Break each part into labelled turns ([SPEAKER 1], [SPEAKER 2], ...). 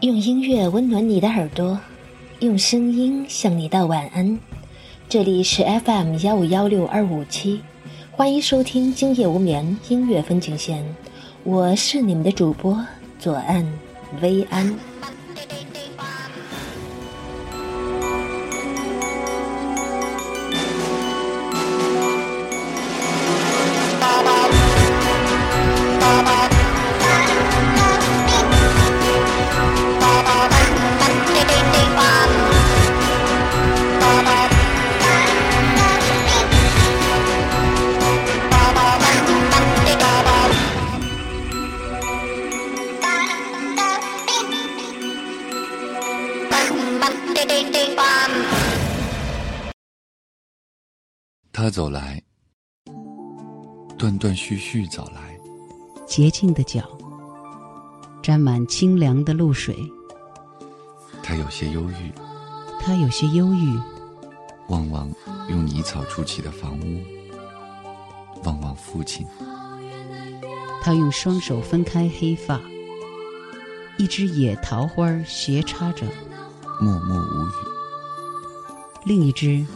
[SPEAKER 1] 用音乐温暖你的耳朵，用声音向你道晚安。这里是 FM 幺五幺六二五七，欢迎收听今夜无眠音乐风景线，我是你们的主播左岸薇安。
[SPEAKER 2] 他走来，断断续续走来，
[SPEAKER 3] 洁净的脚，沾满清凉的露水。
[SPEAKER 2] 他有些忧郁，
[SPEAKER 3] 他有些忧郁，
[SPEAKER 2] 望望用泥草筑起的房屋，望望父亲。
[SPEAKER 3] 他用双手分开黑发，一只野桃花斜插着，
[SPEAKER 2] 默默无语。
[SPEAKER 3] 另一只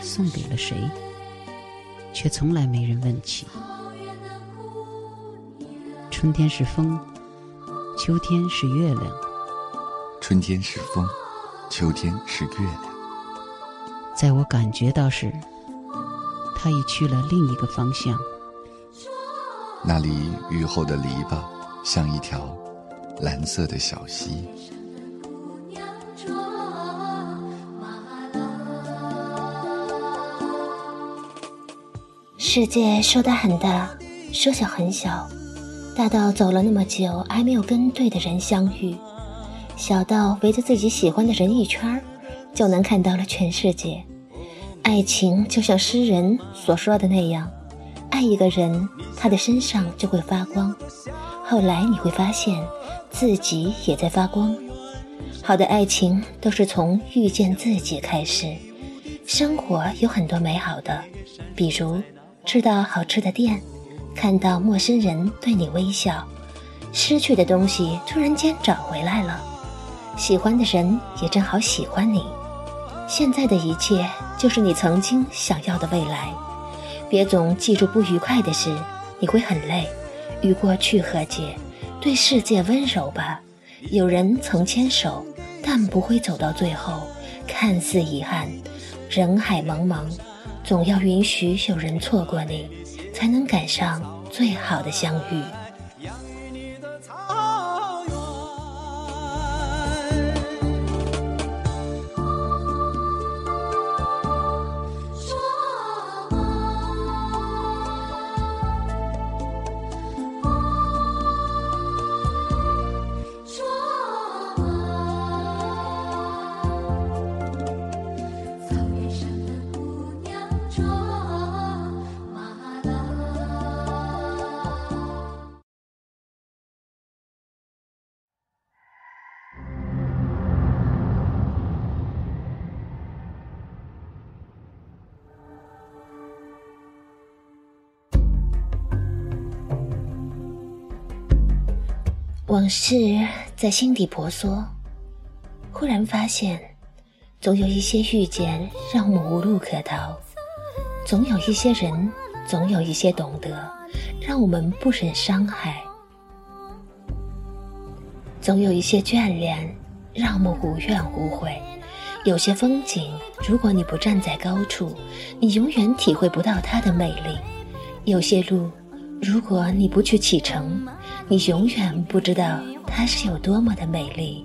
[SPEAKER 3] 送给了谁？却从来没人问起。春天是风，秋天是月亮。
[SPEAKER 2] 春天是风，秋天是月亮。
[SPEAKER 3] 在我感觉到时，它已去了另一个方向。
[SPEAKER 2] 那里雨后的篱笆，像一条蓝色的小溪。
[SPEAKER 1] 世界说大很大，说小很小，大到走了那么久还没有跟对的人相遇，小到围着自己喜欢的人一圈，就能看到了全世界。爱情就像诗人所说的那样，爱一个人，他的身上就会发光。后来你会发现，自己也在发光。好的爱情都是从遇见自己开始。生活有很多美好的，比如。吃到好吃的店，看到陌生人对你微笑，失去的东西突然间找回来了，喜欢的人也正好喜欢你。现在的一切就是你曾经想要的未来。别总记住不愉快的事，你会很累。与过去和解，对世界温柔吧。有人曾牵手，但不会走到最后，看似遗憾。人海茫茫。总要允许有人错过你，才能赶上最好的相遇。往事在心底婆娑，忽然发现，总有一些遇见让我们无路可逃；总有一些人，总有一些懂得，让我们不忍伤害；总有一些眷恋，让我们无怨无悔。有些风景，如果你不站在高处，你永远体会不到它的美丽；有些路，如果你不去启程，你永远不知道它是有多么的美丽。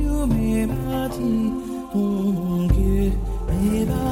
[SPEAKER 4] you may my.